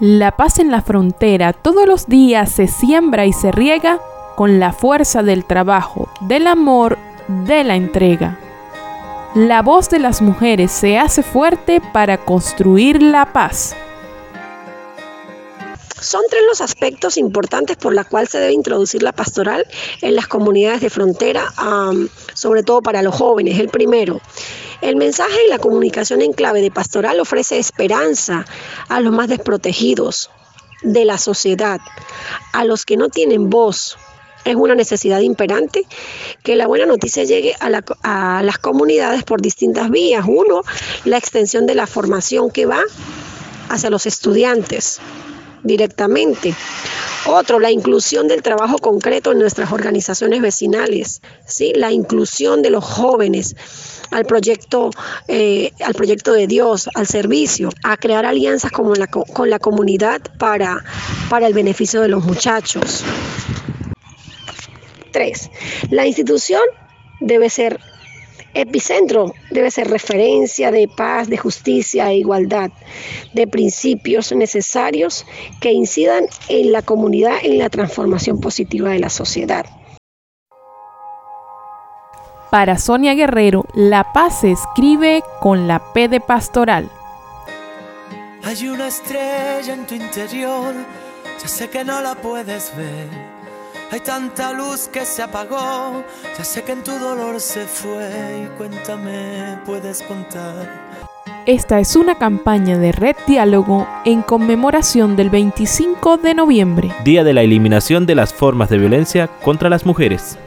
La paz en la frontera todos los días se siembra y se riega con la fuerza del trabajo, del amor, de la entrega. La voz de las mujeres se hace fuerte para construir la paz. Son tres los aspectos importantes por los cuales se debe introducir la pastoral en las comunidades de frontera, sobre todo para los jóvenes. El primero, el mensaje y la comunicación en clave de pastoral ofrece esperanza a los más desprotegidos de la sociedad, a los que no tienen voz. Es una necesidad imperante que la buena noticia llegue a, a las comunidades por distintas vías. Uno, la extensión de la formación que va hacia los estudiantes directamente. Otro, la inclusión del trabajo concreto en nuestras organizaciones vecinales, ¿sí? la inclusión de los jóvenes al proyecto, eh, al proyecto de Dios, al servicio, a crear alianzas con la, con la comunidad para, para el beneficio de los muchachos. Tres, la institución debe ser epicentro debe ser referencia de paz, de justicia e igualdad, de principios necesarios que incidan en la comunidad en la transformación positiva de la sociedad. Para Sonia Guerrero, la paz se escribe con la P de pastoral. Hay una estrella en tu interior, ya sé que no la puedes ver hay tanta luz que se apagó, ya sé que en tu dolor se fue y cuéntame, puedes contar. Esta es una campaña de Red Diálogo en conmemoración del 25 de noviembre, Día de la Eliminación de las Formas de Violencia contra las Mujeres.